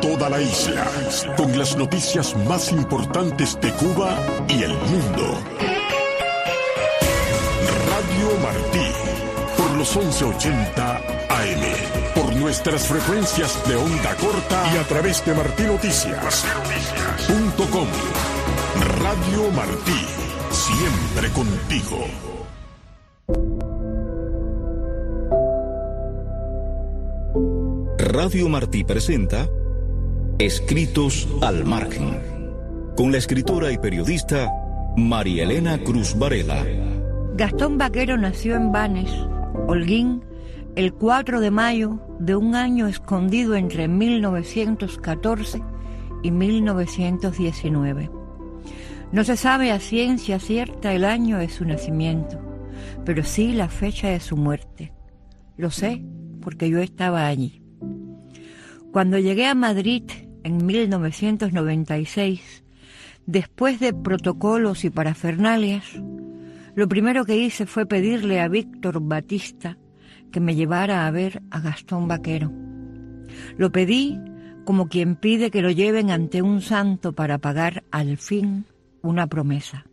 toda la isla con las noticias más importantes de Cuba y el mundo. Radio Martí, por los 1180 AM, por nuestras frecuencias de onda corta y a través de martinoticias.com. Radio Martí, siempre contigo. Radio Martí presenta Escritos al Margen, con la escritora y periodista María Elena Cruz Varela. Gastón Vaquero nació en Banes, Holguín, el 4 de mayo de un año escondido entre 1914 y 1919. No se sabe a ciencia cierta el año de su nacimiento, pero sí la fecha de su muerte. Lo sé porque yo estaba allí. Cuando llegué a Madrid en 1996, después de protocolos y parafernalias, lo primero que hice fue pedirle a Víctor Batista que me llevara a ver a Gastón Vaquero. Lo pedí como quien pide que lo lleven ante un santo para pagar al fin una promesa.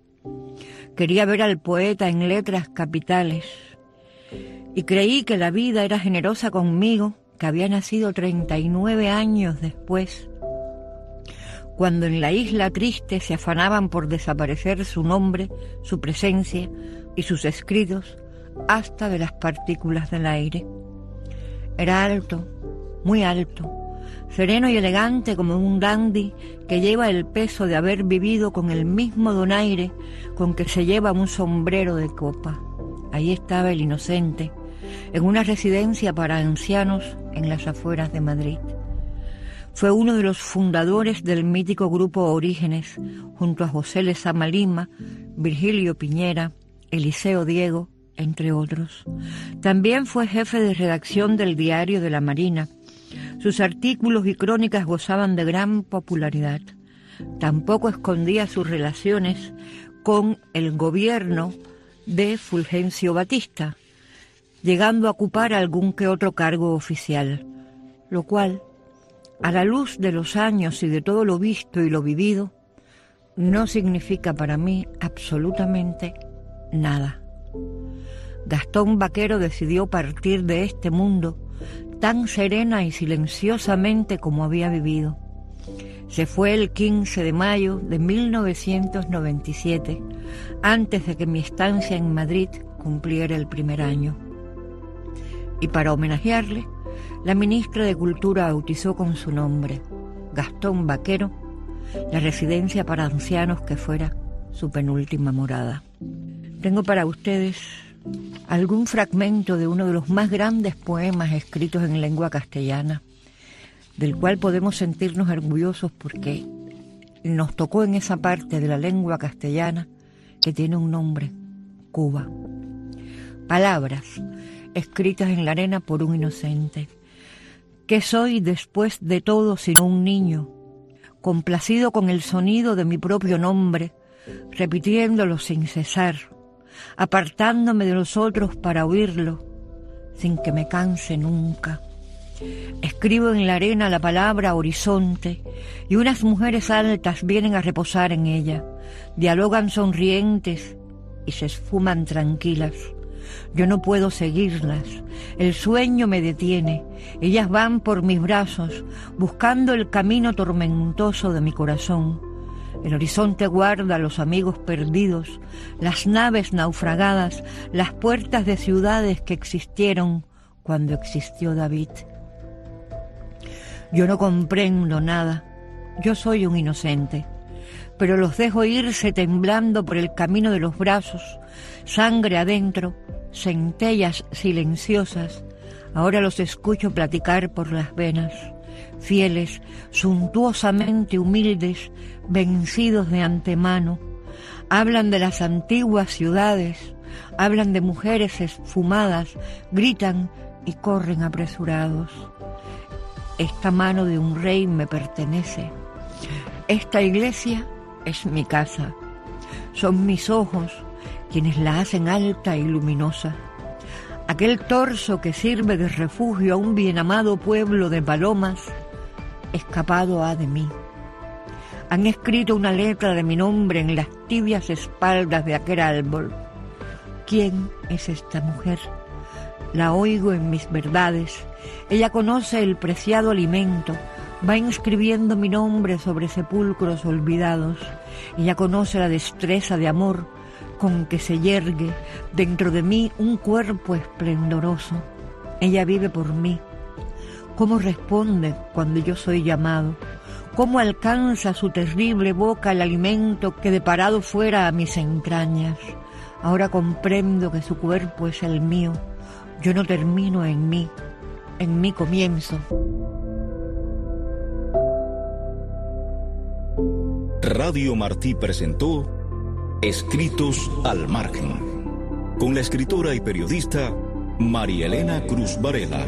Quería ver al poeta en letras capitales y creí que la vida era generosa conmigo que había nacido 39 años después, cuando en la isla triste se afanaban por desaparecer su nombre, su presencia y sus escritos hasta de las partículas del aire. Era alto, muy alto, sereno y elegante como un dandy que lleva el peso de haber vivido con el mismo donaire con que se lleva un sombrero de copa. Ahí estaba el inocente, en una residencia para ancianos en las afueras de Madrid. Fue uno de los fundadores del mítico grupo Orígenes, junto a José Lezama Lima, Virgilio Piñera, Eliseo Diego, entre otros. También fue jefe de redacción del Diario de la Marina. Sus artículos y crónicas gozaban de gran popularidad. Tampoco escondía sus relaciones con el gobierno de Fulgencio Batista, llegando a ocupar algún que otro cargo oficial, lo cual, a la luz de los años y de todo lo visto y lo vivido, no significa para mí absolutamente nada. Gastón Vaquero decidió partir de este mundo tan serena y silenciosamente como había vivido. Se fue el 15 de mayo de 1997, antes de que mi estancia en Madrid cumpliera el primer año y para homenajearle, la ministra de Cultura bautizó con su nombre, Gastón Vaquero, la residencia para ancianos que fuera su penúltima morada. Tengo para ustedes algún fragmento de uno de los más grandes poemas escritos en lengua castellana, del cual podemos sentirnos orgullosos porque nos tocó en esa parte de la lengua castellana que tiene un nombre, Cuba. Palabras escritas en la arena por un inocente. ¿Qué soy después de todo sino un niño, complacido con el sonido de mi propio nombre, repitiéndolo sin cesar, apartándome de los otros para oírlo, sin que me canse nunca? Escribo en la arena la palabra horizonte y unas mujeres altas vienen a reposar en ella, dialogan sonrientes y se esfuman tranquilas. Yo no puedo seguirlas. El sueño me detiene. Ellas van por mis brazos, buscando el camino tormentoso de mi corazón. El horizonte guarda a los amigos perdidos, las naves naufragadas, las puertas de ciudades que existieron cuando existió David. Yo no comprendo nada. Yo soy un inocente pero los dejo irse temblando por el camino de los brazos, sangre adentro, centellas silenciosas, ahora los escucho platicar por las venas, fieles, suntuosamente humildes, vencidos de antemano, hablan de las antiguas ciudades, hablan de mujeres esfumadas, gritan y corren apresurados. Esta mano de un rey me pertenece. Esta iglesia es mi casa. Son mis ojos quienes la hacen alta y luminosa. Aquel torso que sirve de refugio a un bien amado pueblo de palomas escapado ha de mí. Han escrito una letra de mi nombre en las tibias espaldas de aquel árbol. ¿Quién es esta mujer? La oigo en mis verdades. Ella conoce el preciado alimento, va inscribiendo mi nombre sobre sepulcros olvidados. Ella conoce la destreza de amor con que se yergue dentro de mí un cuerpo esplendoroso. Ella vive por mí. ¿Cómo responde cuando yo soy llamado? ¿Cómo alcanza su terrible boca el alimento que deparado fuera a mis entrañas? Ahora comprendo que su cuerpo es el mío. Yo no termino en mí, en mi comienzo. Radio Martí presentó Escritos al margen, con la escritora y periodista María Elena Cruz Varela.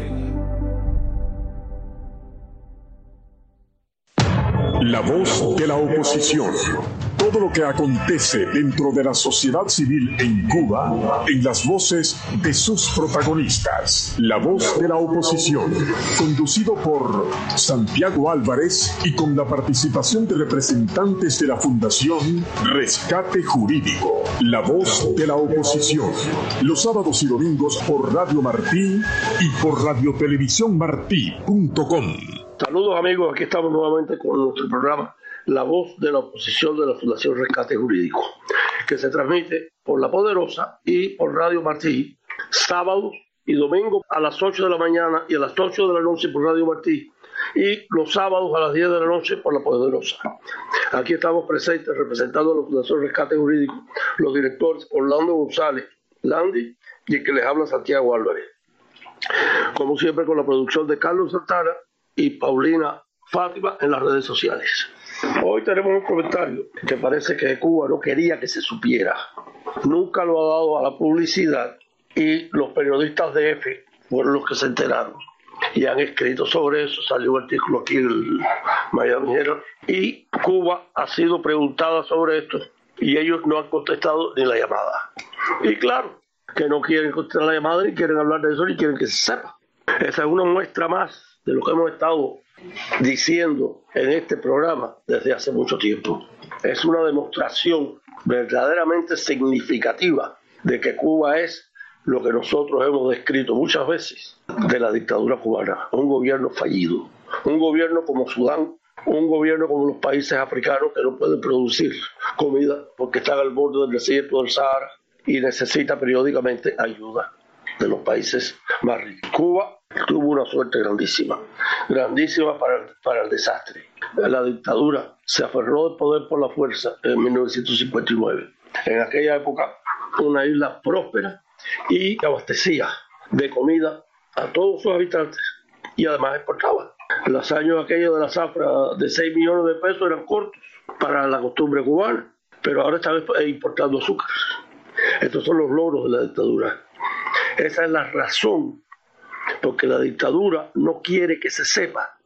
La voz de la oposición. Todo lo que acontece dentro de la sociedad civil en Cuba en las voces de sus protagonistas. La voz de la oposición. Conducido por Santiago Álvarez y con la participación de representantes de la Fundación Rescate Jurídico. La voz de la oposición. Los sábados y domingos por Radio Martí y por radiotelevisiónmartí.com. Saludos amigos, aquí estamos nuevamente con nuestro programa La voz de la oposición de la Fundación Rescate Jurídico, que se transmite por La Poderosa y por Radio Martí, sábados y domingos a las 8 de la mañana y a las 8 de la noche por Radio Martí y los sábados a las 10 de la noche por La Poderosa. Aquí estamos presentes representando a la Fundación Rescate Jurídico, los directores Orlando González, Landy y el que les habla Santiago Álvarez. Como siempre con la producción de Carlos Santana y Paulina Fátima en las redes sociales. Hoy tenemos un comentario que parece que Cuba no quería que se supiera. Nunca lo ha dado a la publicidad y los periodistas de EFE fueron los que se enteraron y han escrito sobre eso. Salió un artículo aquí en el Miami Herald y Cuba ha sido preguntada sobre esto y ellos no han contestado ni la llamada. Y claro, que no quieren contestar la llamada ni quieren hablar de eso ni quieren que se sepa. Esa es una muestra más de lo que hemos estado diciendo en este programa desde hace mucho tiempo. Es una demostración verdaderamente significativa de que Cuba es lo que nosotros hemos descrito muchas veces de la dictadura cubana, un gobierno fallido, un gobierno como Sudán, un gobierno como los países africanos que no pueden producir comida porque están al borde del desierto del Sahara y necesita periódicamente ayuda de los países más ricos. Cuba tuvo una suerte grandísima, grandísima para, para el desastre. La dictadura se aferró del poder por la fuerza en 1959. En aquella época, una isla próspera y abastecía de comida a todos sus habitantes y además exportaba. Los años aquellos de la zafra de 6 millones de pesos eran cortos para la costumbre cubana, pero ahora están importando azúcar. Estos son los logros de la dictadura. Esa es la razón porque la dictadura no quiere que se sepa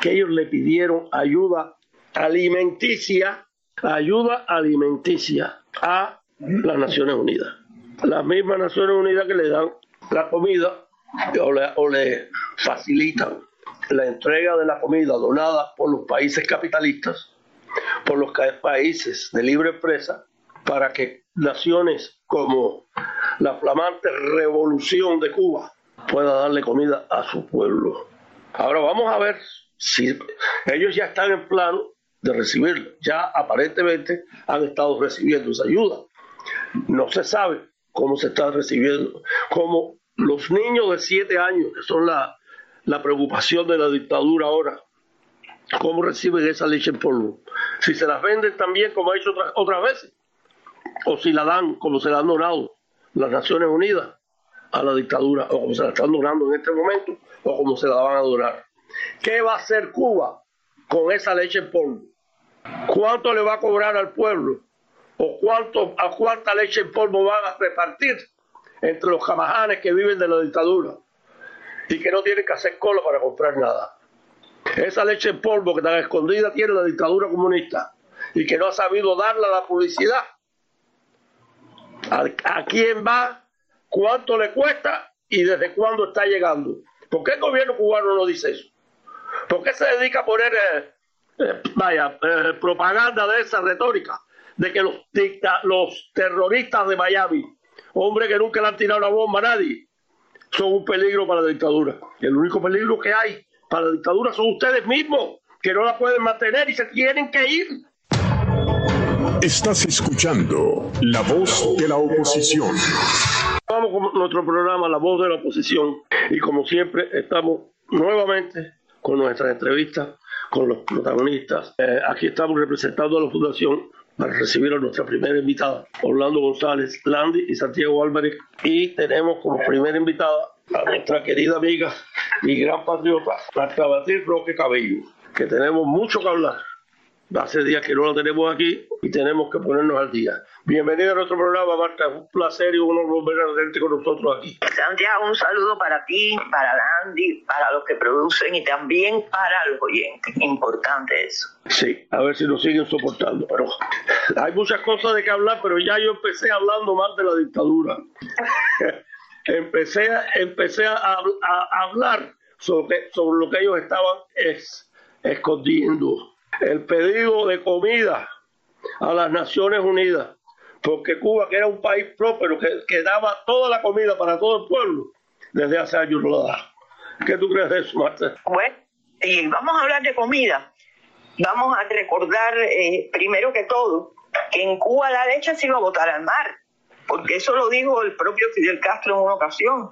que ellos le pidieron ayuda alimenticia, ayuda alimenticia a las Naciones Unidas. Las mismas Naciones Unidas que le dan la comida o le, o le facilitan la entrega de la comida donada por los países capitalistas, por los países de libre empresa, para que naciones como la flamante revolución de Cuba pueda darle comida a su pueblo. Ahora vamos a ver si ellos ya están en plano de recibirlo. Ya aparentemente han estado recibiendo esa ayuda. No se sabe cómo se está recibiendo, cómo los niños de siete años, que son la, la preocupación de la dictadura ahora, cómo reciben esa leche en polvo. Si se las venden también como ha hecho otras, otras veces, o si la dan como se la han donado las Naciones Unidas a la dictadura, o como se la están donando en este momento, o como se la van a donar. ¿Qué va a hacer Cuba con esa leche en polvo? ¿Cuánto le va a cobrar al pueblo? ¿O cuánto, a cuánta leche en polvo van a repartir entre los jamajanes que viven de la dictadura y que no tienen que hacer cola para comprar nada? Esa leche en polvo que tan escondida tiene la dictadura comunista y que no ha sabido darla a la publicidad. ¿A, a quién va? ¿Cuánto le cuesta? ¿Y desde cuándo está llegando? ¿Por qué el gobierno cubano no dice eso? ¿Por qué se dedica a poner, eh, eh, vaya, eh, propaganda de esa retórica? De que los, los terroristas de Miami, hombres que nunca le han tirado una bomba a nadie, son un peligro para la dictadura. El único peligro que hay para la dictadura son ustedes mismos, que no la pueden mantener y se tienen que ir. Estás escuchando la voz de la oposición. Vamos con nuestro programa La voz de la oposición y como siempre estamos nuevamente con nuestras entrevistas con los protagonistas. Eh, aquí estamos representando a la Fundación para recibir a nuestra primera invitada, Orlando González Landi y Santiago Álvarez. Y tenemos como primera invitada a nuestra querida amiga y gran patriota, Marta Batir Roque Cabello, que tenemos mucho que hablar Hace días que no lo tenemos aquí y tenemos que ponernos al día. Bienvenida a nuestro programa, Marta. Es un placer y un honor volver a tenerte con nosotros aquí. Santiago, un saludo para ti, para Landy, para los que producen y también para los oyentes. Importante eso. Sí, a ver si nos siguen soportando. Pero hay muchas cosas de que hablar, pero ya yo empecé hablando más de la dictadura. empecé empecé a, a, hablar sobre, sobre lo que ellos estaban es, escondiendo el pedido de comida a las Naciones Unidas, porque Cuba, que era un país próspero, que, daba toda la comida para todo el pueblo, desde hace años lo da. ¿Qué tú crees de eso, Marta? Bueno, y vamos a hablar de comida. Vamos a recordar, eh, primero que todo, que en Cuba la leche se iba a botar al mar, porque eso lo dijo el propio Fidel Castro en una ocasión.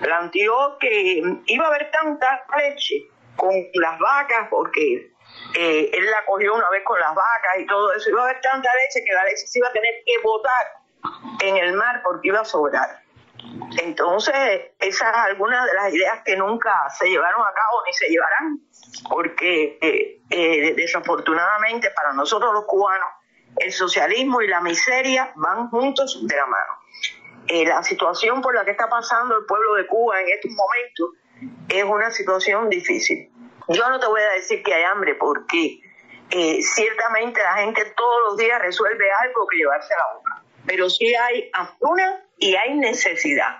Planteó que iba a haber tanta leche con las vacas, porque eh, él la cogió una vez con las vacas y todo eso, iba a haber tanta leche que la leche se iba a tener que botar en el mar porque iba a sobrar. Entonces, esas algunas de las ideas que nunca se llevaron a cabo ni se llevarán, porque eh, eh, desafortunadamente para nosotros los cubanos, el socialismo y la miseria van juntos de la mano. la situación por la que está pasando el pueblo de Cuba en estos momentos es una situación difícil. Yo no te voy a decir que hay hambre porque eh, ciertamente la gente todos los días resuelve algo que llevarse a la boca, pero sí hay hambruna y hay necesidad,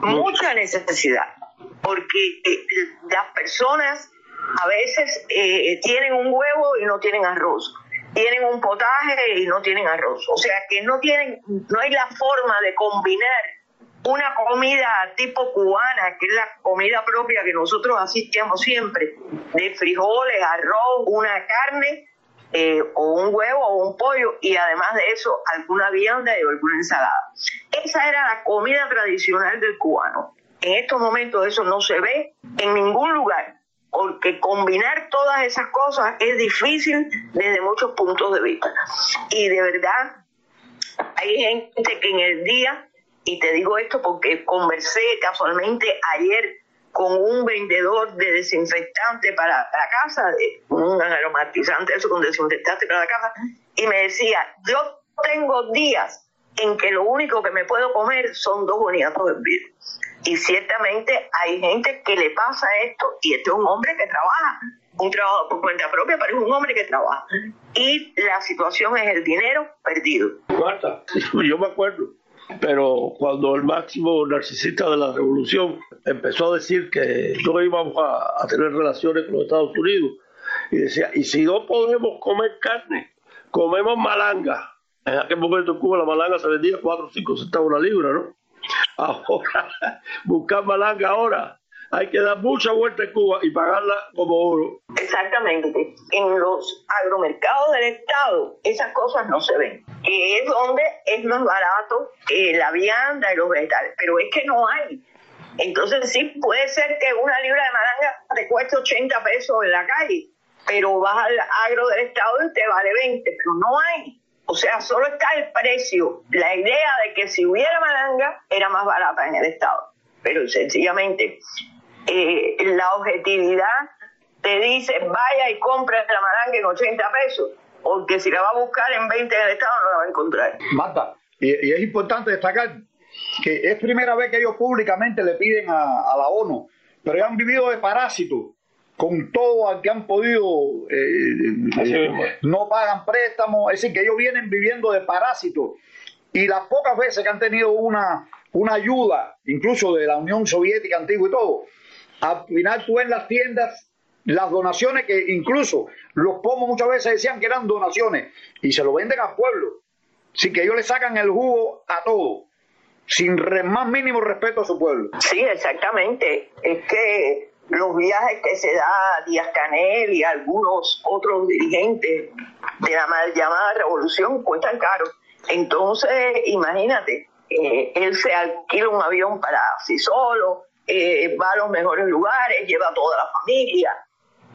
mucha necesidad, porque eh, las personas a veces eh, tienen un huevo y no tienen arroz, tienen un potaje y no tienen arroz, o sea que no tienen, no hay la forma de combinar una comida tipo cubana, que es la comida propia que nosotros asistimos siempre, de frijoles, arroz, una carne, eh, o un huevo o un pollo, y además de eso, alguna vianda y alguna ensalada. Esa era la comida tradicional del cubano. En estos momentos eso no se ve en ningún lugar, porque combinar todas esas cosas es difícil desde muchos puntos de vista. Y de verdad, hay gente que en el día y te digo esto porque conversé casualmente ayer con un vendedor de desinfectante para la casa, un aromatizante eso con desinfectante para la casa, y me decía, yo tengo días en que lo único que me puedo comer son dos boniatos de vidrio. Y ciertamente hay gente que le pasa esto, y este es un hombre que trabaja, un trabajo por cuenta propia, pero es un hombre que trabaja. Y la situación es el dinero perdido. Marta, yo me acuerdo pero cuando el máximo narcisista de la revolución empezó a decir que no íbamos a, tener relaciones con los Estados Unidos, y decía, y si no podemos comer carne, comemos malanga. En aquel momento en Cuba la malanga se vendía 4 o 5 centavos la libra, ¿no? Ahora, buscar malanga ahora hay que dar mucha vuelta en Cuba y pagarla como oro. Exactamente. En los agromercados del Estado esas cosas no se ven, que es donde es más barato la vianda y los vegetales, pero es que no hay. Entonces sí puede ser que una libra de malanga te cueste 80 pesos en la calle, pero vas al agro del Estado y te vale 20, pero no hay. O sea, solo está el precio. La idea de que si hubiera malanga era más barata en el Estado. Pero sencillamente eh, la objetividad te dice vaya y compre la malanga en 80 pesos, porque si la va a buscar en 20 en el Estado no la va a encontrar. Marta, y, es importante destacar que es primera vez que ellos públicamente le piden a, la ONU, pero ellos han vivido de parásitos con todo al que han podido, eh, no pagan préstamos, es decir, que ellos vienen viviendo de parásitos. Y las pocas veces que han tenido una, una ayuda, incluso de la Unión Soviética antigua y todo, al final tú en las tiendas las donaciones que incluso los pomos muchas veces decían que eran donaciones y se lo venden al pueblo. Así que ellos le sacan el jugo a todo, sin más mínimo respeto a su pueblo. Sí, exactamente. Es que los viajes que se da Díaz Canel y algunos otros dirigentes de la mal llamada revolución cuestan caro. Entonces, imagínate, eh, él se alquila un avión para sí solo, eh, va a los mejores lugares, lleva a toda la familia,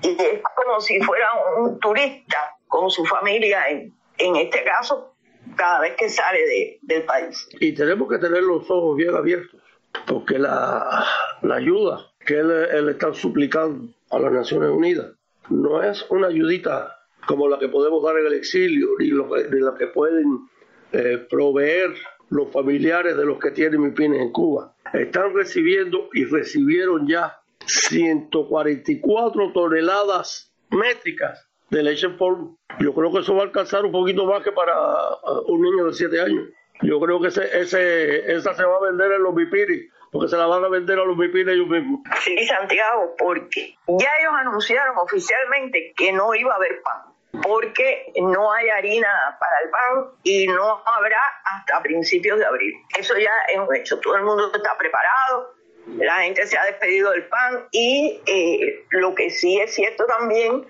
y es como si fuera un turista con su familia, en, en este caso, cada vez que sale de, del país. Y tenemos que tener los ojos bien abiertos, porque la, la ayuda que él, está suplicando a las Naciones Unidas no es una ayudita como la que podemos dar en el exilio, ni, lo, ni la que pueden eh, proveer los familiares de los que tienen MIPINES en Cuba. Están recibiendo y recibieron ya 144 toneladas métricas de leche en polvo. Yo creo que eso va a alcanzar un poquito más que para uh, un niño de 7 años. Yo creo que ese, ese, esa se va a vender en los MIPINES porque se la van a vender a los MIPINES ellos mismos. Sí, Santiago, porque ya ellos anunciaron oficialmente que no iba a haber pan porque no hay harina para el pan y no habrá hasta principios de abril. Eso ya es un hecho, todo el mundo está preparado, la gente se ha despedido del pan y eh, lo que sí es cierto también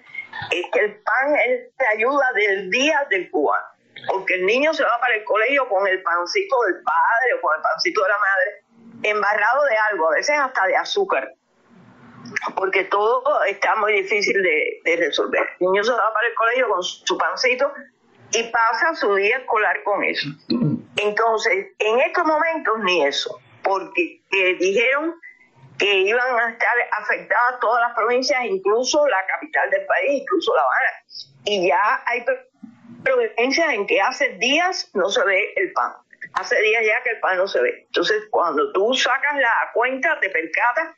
es que el pan es la ayuda del día del cubano, porque el niño se va para el colegio con el pancito del padre o con el pancito de la madre embarrado de algo, a veces hasta de azúcar porque todo está muy difícil de, resolver. El niño se va para el colegio con su pancito y pasa su día escolar con eso. Entonces, en estos momentos ni eso, porque eh, dijeron que iban a estar afectadas todas las provincias, incluso la capital del país, incluso La Habana. Y ya hay provincias en que hace días no se ve el pan. Hace días ya que el pan no se ve. Entonces, cuando tú sacas la cuenta, te percatas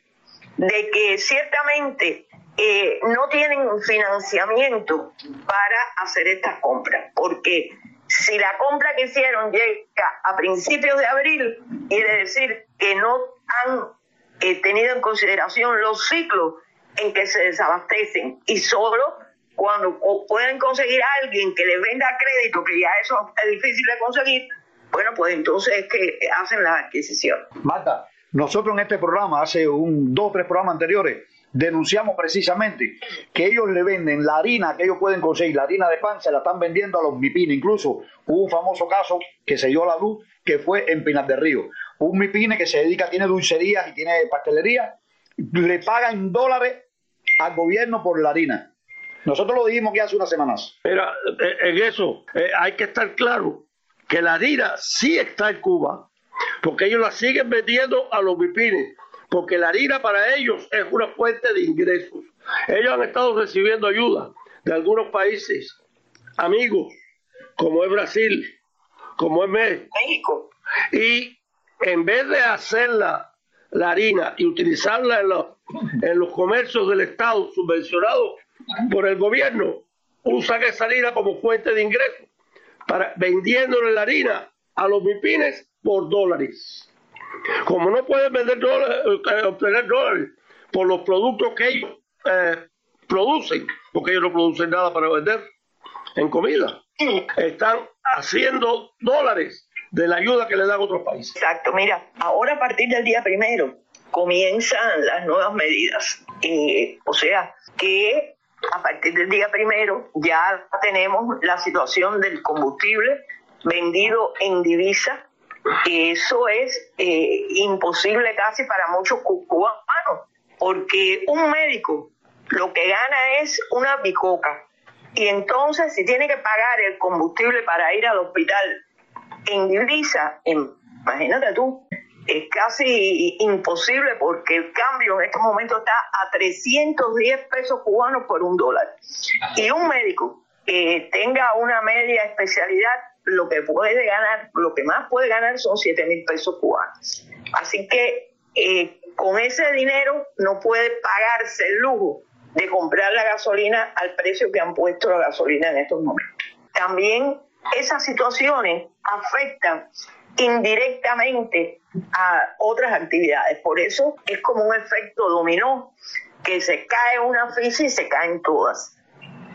de que ciertamente eh, no tienen financiamiento para hacer estas compras, porque si la compra que hicieron llega a principios de abril, quiere decir que no han eh, tenido en consideración los ciclos en que se desabastecen y solo cuando pueden conseguir a alguien que les venda crédito, que ya eso es difícil de conseguir, bueno, pues entonces es que hacen la adquisición. Marta, nosotros en este programa, hace un, dos o tres programas anteriores, denunciamos precisamente que ellos le venden la harina que ellos pueden conseguir, la harina de pan, se la están vendiendo a los MIPINES. Incluso hubo un famoso caso que se dio a la luz, que fue en Pinar del Río. Un MIPINE que se dedica, tiene dulcerías y tiene pastelería, le pagan dólares al gobierno por la harina. Nosotros lo dijimos que hace unas semanas. Mira, eh, en eso eh, hay que estar claro que la harina sí está en Cuba, porque ellos la siguen vendiendo a los vipines, porque la harina para ellos es una fuente de ingresos. Ellos han estado recibiendo ayuda de algunos países amigos, como es Brasil, como es México. Y en vez de hacerla la harina y utilizarla en los, en los comercios del Estado subvencionados por el gobierno, usan esa harina como fuente de ingresos, para, vendiéndole la harina a los vipines por dólares. Como no pueden vender dólares, eh, obtener dólares por los productos que ellos eh, producen, porque ellos no producen nada para vender en comida, están haciendo dólares de la ayuda que le dan otros países. Exacto, mira, ahora a partir del día primero comienzan las nuevas medidas. O sea, que a partir del día primero ya tenemos la situación del combustible vendido en divisa eso es eh, imposible casi para muchos cubanos, porque un médico lo que gana es una bicoca. Y entonces, si tiene que pagar el combustible para ir al hospital en divisa, imagínate tú, es casi imposible porque el cambio en este momento está a 310 pesos cubanos por un dólar. Y un médico que tenga una media especialidad lo que puede ganar, lo que más puede ganar son 7 mil pesos cubanos. Así que eh, con ese dinero no puede pagarse el lujo de comprar la gasolina al precio que han puesto la gasolina en estos momentos. También esas situaciones afectan indirectamente a otras actividades. Por eso es como un efecto dominó que se cae una ficha y se caen todas.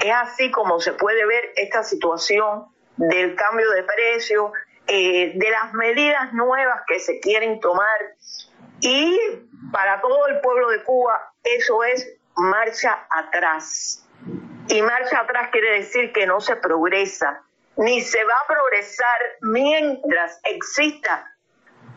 Es así como se puede ver esta situación del cambio de precio, eh, de las medidas nuevas que se quieren tomar y para todo el pueblo de Cuba eso es marcha atrás. Y marcha atrás quiere decir que no se progresa, ni se va a progresar mientras exista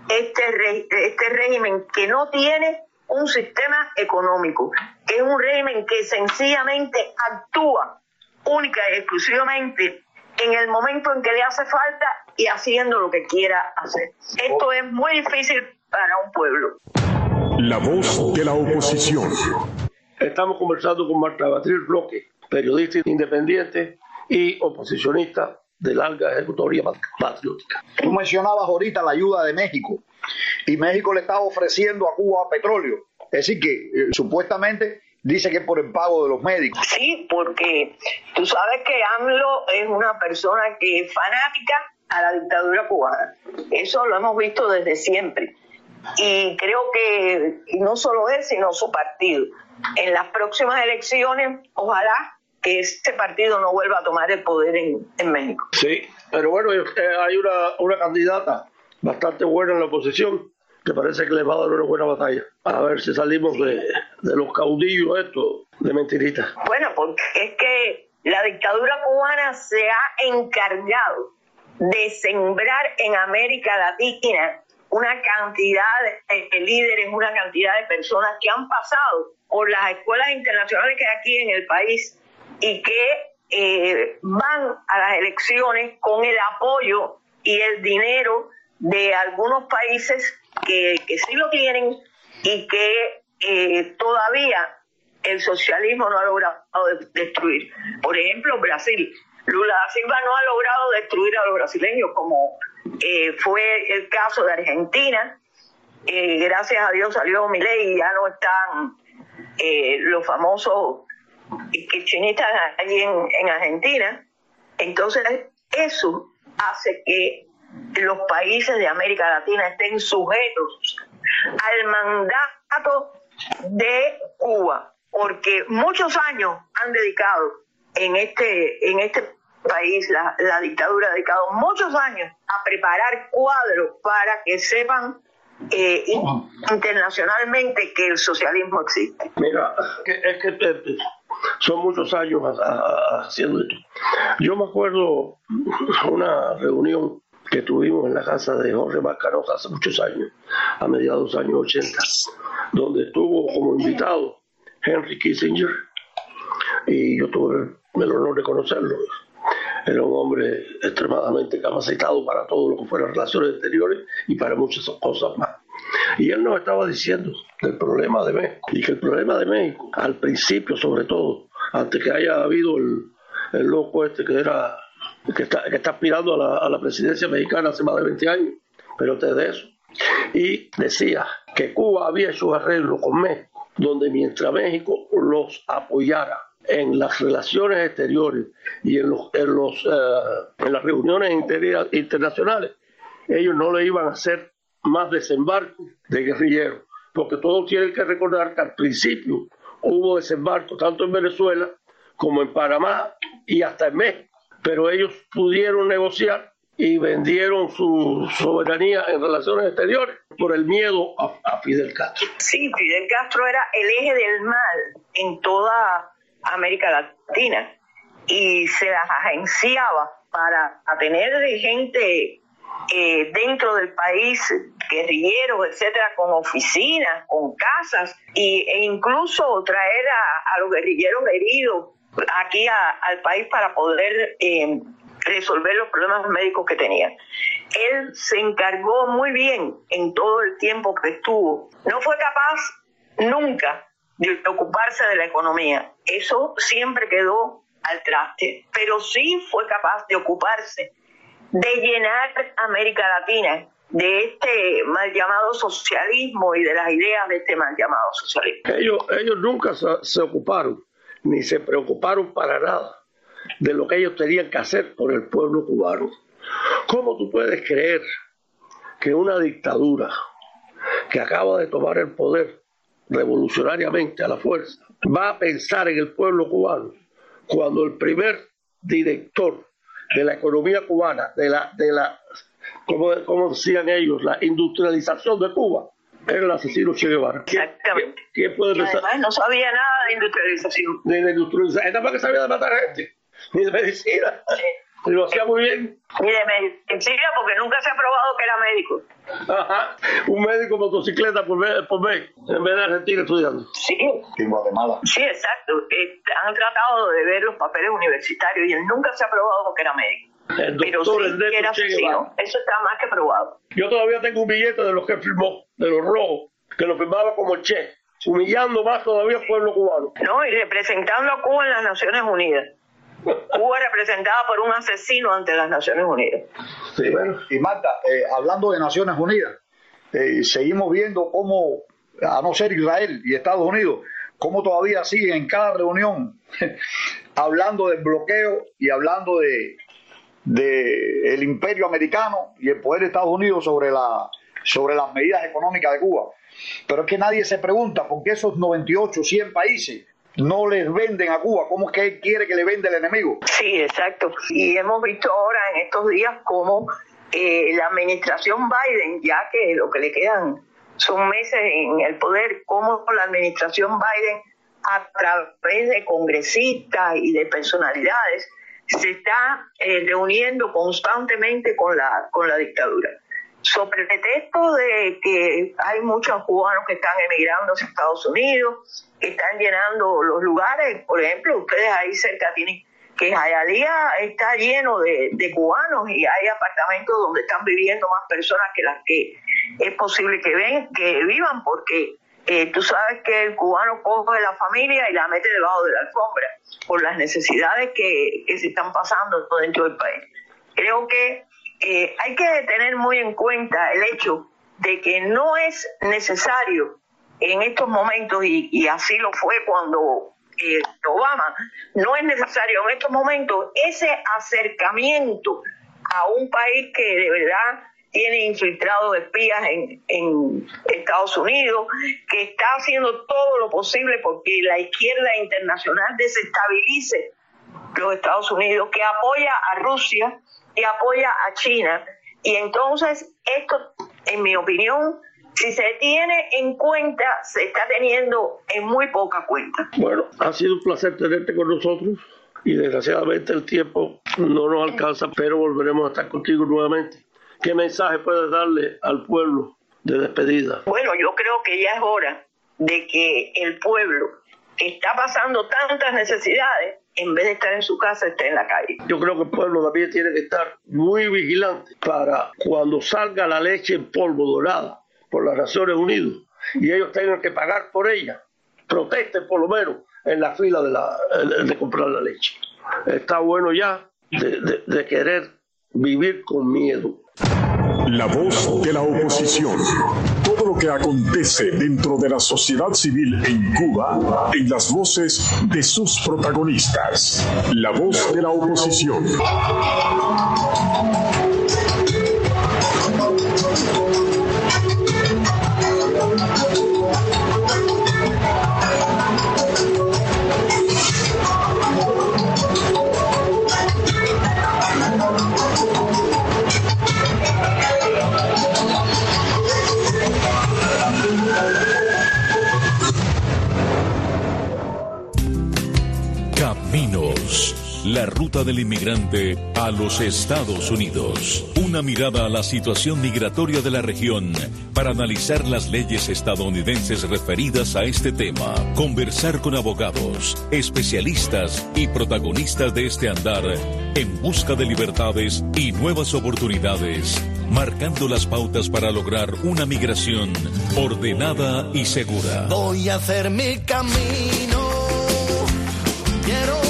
este, este régimen que no tiene un sistema económico, que es un régimen que sencillamente actúa única y exclusivamente en el momento en que le hace falta y haciendo lo que quiera hacer. Esto es muy difícil para un pueblo. La voz de la oposición. Estamos conversando con Marta Beatriz Bloque, periodista independiente y oposicionista de larga ejecutoria patriótica. Tú mencionabas ahorita la ayuda de México y México le está ofreciendo a Cuba petróleo. Es decir, que eh, supuestamente dice que es por el pago de los médicos. Sí, porque tú sabes que AMLO es una persona que es fanática a la dictadura cubana. Eso lo hemos visto desde siempre. Y creo que no solo él, sino su partido. En las próximas elecciones, ojalá que este partido no vuelva a tomar el poder en, México. Sí, pero bueno, eh, hay una, una candidata bastante buena en la oposición que parece que le va a dar una buena batalla. A ver si salimos de, de los caudillos estos de mentiritas. Bueno, porque es que la dictadura cubana se ha encargado de sembrar en América Latina una cantidad de líderes, una cantidad de personas que han pasado por las escuelas internacionales que hay aquí en el país y que eh, van a las elecciones con el apoyo y el dinero de algunos países que, sí lo tienen y que eh, todavía el socialismo no ha logrado destruir. Por ejemplo, Brasil. Lula da Silva no ha logrado destruir a los brasileños como eh, fue el caso de Argentina. Eh, gracias a Dios salió mi ley y ya no están los famosos kirchneristas allí en, en Argentina. Entonces, eso hace que los países de América Latina estén sujetos al mandato de Cuba, porque muchos años han dedicado en este, en este país, la, la dictadura ha dedicado muchos años a preparar cuadros para que sepan eh, internacionalmente que el socialismo existe. Mira, es que eh, son muchos años haciendo esto. Yo me acuerdo una reunión que tuvimos en la casa de Jorge Mascarosa hace muchos años, a mediados de los años 80, donde estuvo como invitado Henry Kissinger y yo tuve el honor de conocerlo. Era un hombre extremadamente capacitado para todo lo que fueran relaciones exteriores y para muchas cosas más. Y él nos estaba diciendo del problema de México y que el problema de México, al principio sobre todo, antes que haya habido el, el loco este que era que está, aspirando a la, presidencia mexicana hace más de 20 años, pero antes de eso. Y decía que Cuba había hecho arreglos con México, donde mientras México los apoyara en las relaciones exteriores y en, los, en, los, eh, en las reuniones internacionales, ellos no le iban a hacer más desembarco de guerrilleros, porque todos tienen que recordar que al principio hubo desembarco tanto en Venezuela como en Panamá y hasta en México pero ellos pudieron negociar y vendieron su soberanía en relaciones exteriores por el miedo a, Fidel Castro. Sí, Fidel Castro era el eje del mal en toda América Latina y se las agenciaba para tener gente eh, dentro del país, guerrilleros, etcétera, con oficinas, con casas y, e incluso traer a, a los guerrilleros heridos aquí al país para poder eh, resolver los problemas médicos que tenían. Él se encargó muy bien en todo el tiempo que estuvo. No fue capaz nunca de ocuparse de la economía. Eso siempre quedó al traste. Pero sí fue capaz de ocuparse de llenar América Latina de este mal llamado socialismo y de las ideas de este mal llamado socialismo. Ellos, ellos nunca se ocuparon ni se preocuparon para nada de lo que ellos tenían que hacer por el pueblo cubano. ¿Cómo tú puedes creer que una dictadura que acaba de tomar el poder revolucionariamente a la fuerza va a pensar en el pueblo cubano cuando el primer director de la economía cubana, de la, de la como, como decían ellos, la industrialización de Cuba, era el asesino Che Guevara. Exactamente. ¿Quién puede pensar? además no sabía nada de industrialización. De la industrialización. Él nada más que sabía de matar gente, ni de medicina. Y lo hacía muy bien. De medicina, porque nunca se ha probado que era médico. Ajá. Un médico motocicleta por mes, por mes, en vez de Argentina estudiando. Sí, En Guatemala. sí, exacto. Eh, han tratado de ver los papeles universitarios y él nunca se ha probado que era médico. El Pero doctor sí Ernesto era Che asesino. Eso está más que probado. Yo todavía tengo un billete de los que firmó, de los rojos, que lo firmaba como Che, humillando más todavía al pueblo cubano. ¿no? Y representando a Cuba en las Naciones Unidas. Cuba representada por un asesino ante las Naciones Unidas. Sí, bueno. Y Marta, eh, hablando de Naciones Unidas, eh, seguimos viendo cómo, a no ser Israel y Estados Unidos, cómo todavía siguen en cada reunión hablando del bloqueo y hablando de, de el imperio americano y el poder de Estados Unidos sobre, la, sobre las medidas económicas de Cuba. Pero es que nadie se pregunta por qué esos 98, 100 países no les venden a Cuba. ¿Cómo es que él quiere que le venda el enemigo? Sí, exacto. Y hemos visto ahora en estos días cómo eh, la administración Biden, ya que lo que le quedan son meses en el poder, cómo la administración Biden, a través de congresistas y de personalidades, se está eh, reuniendo constantemente con la, con la dictadura. Sobre el pretexto de que hay muchos cubanos que están emigrando hacia Estados Unidos, que están llenando los lugares, por ejemplo, ustedes ahí cerca tienen que Jayalía está lleno de, de cubanos y hay apartamentos donde están viviendo más personas que las que es posible que ven, que vivan, porque eh, tú sabes que el cubano coge la familia y la mete debajo de la alfombra por las necesidades que, se están pasando dentro del país. Creo que eh, hay que tener muy en cuenta el hecho de que no es necesario en estos momentos, y, y así lo fue cuando eh, Obama, no es necesario en estos momentos ese acercamiento a un país que de verdad tiene infiltrados espías en, en Estados Unidos, que está haciendo todo lo posible porque la izquierda internacional desestabilice los Estados Unidos, que apoya a Rusia y apoya a China. Y entonces esto, en mi opinión, si se tiene en cuenta, se está teniendo en muy poca cuenta. Bueno, ha sido un placer tenerte con nosotros y desgraciadamente el tiempo no nos alcanza, pero volveremos a estar contigo nuevamente. ¿Qué mensaje puedes darle al pueblo de despedida? Bueno, yo creo que ya es hora de que el pueblo que está pasando tantas necesidades, en vez de estar en su casa, esté en la calle. Yo creo que el pueblo también tiene que estar muy vigilante para cuando salga la leche en polvo dorada por las Naciones Unidas y ellos tengan que pagar por ella, protesten por lo menos en la fila de, la, de comprar la leche. Está bueno ya de, de, de querer vivir con miedo. La voz de la oposición. Todo lo que acontece dentro de la sociedad civil en Cuba, en las voces de sus protagonistas. La voz de la oposición. Del inmigrante a los Estados Unidos. Una mirada a la situación migratoria de la región para analizar las leyes estadounidenses referidas a este tema. Conversar con abogados, especialistas y protagonistas de este andar en busca de libertades y nuevas oportunidades, marcando las pautas para lograr una migración ordenada y segura. Voy a hacer mi camino. Quiero